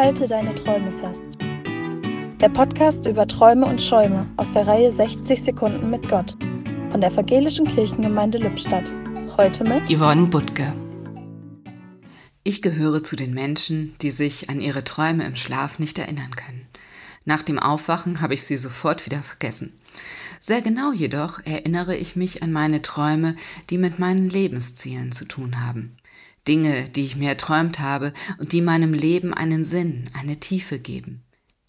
Halte deine Träume fest. Der Podcast über Träume und Schäume aus der Reihe 60 Sekunden mit Gott von der Evangelischen Kirchengemeinde Lippstadt. Heute mit Yvonne Butke. Ich gehöre zu den Menschen, die sich an ihre Träume im Schlaf nicht erinnern können. Nach dem Aufwachen habe ich sie sofort wieder vergessen. Sehr genau jedoch erinnere ich mich an meine Träume, die mit meinen Lebenszielen zu tun haben. Dinge, die ich mir erträumt habe und die meinem Leben einen Sinn, eine Tiefe geben.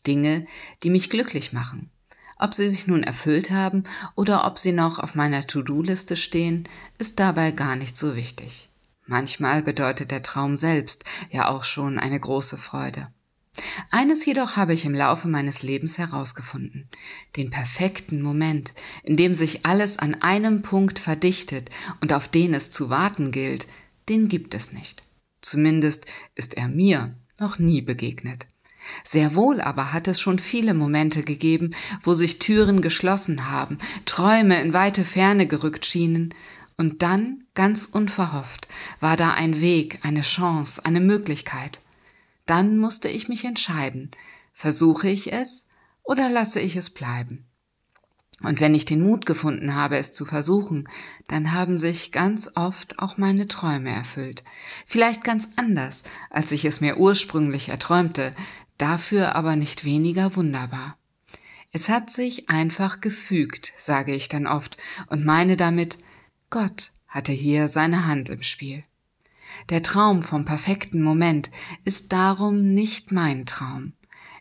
Dinge, die mich glücklich machen. Ob sie sich nun erfüllt haben oder ob sie noch auf meiner To-Do-Liste stehen, ist dabei gar nicht so wichtig. Manchmal bedeutet der Traum selbst ja auch schon eine große Freude. Eines jedoch habe ich im Laufe meines Lebens herausgefunden. Den perfekten Moment, in dem sich alles an einem Punkt verdichtet und auf den es zu warten gilt, den gibt es nicht. Zumindest ist er mir noch nie begegnet. Sehr wohl aber hat es schon viele Momente gegeben, wo sich Türen geschlossen haben, Träume in weite Ferne gerückt schienen, und dann, ganz unverhofft, war da ein Weg, eine Chance, eine Möglichkeit. Dann musste ich mich entscheiden, versuche ich es oder lasse ich es bleiben. Und wenn ich den Mut gefunden habe, es zu versuchen, dann haben sich ganz oft auch meine Träume erfüllt. Vielleicht ganz anders, als ich es mir ursprünglich erträumte, dafür aber nicht weniger wunderbar. Es hat sich einfach gefügt, sage ich dann oft und meine damit, Gott hatte hier seine Hand im Spiel. Der Traum vom perfekten Moment ist darum nicht mein Traum.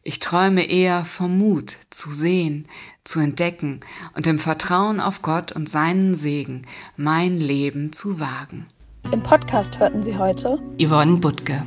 Ich träume eher vom Mut zu sehen, zu entdecken und im Vertrauen auf Gott und seinen Segen mein Leben zu wagen. Im Podcast hörten Sie heute Yvonne Butke.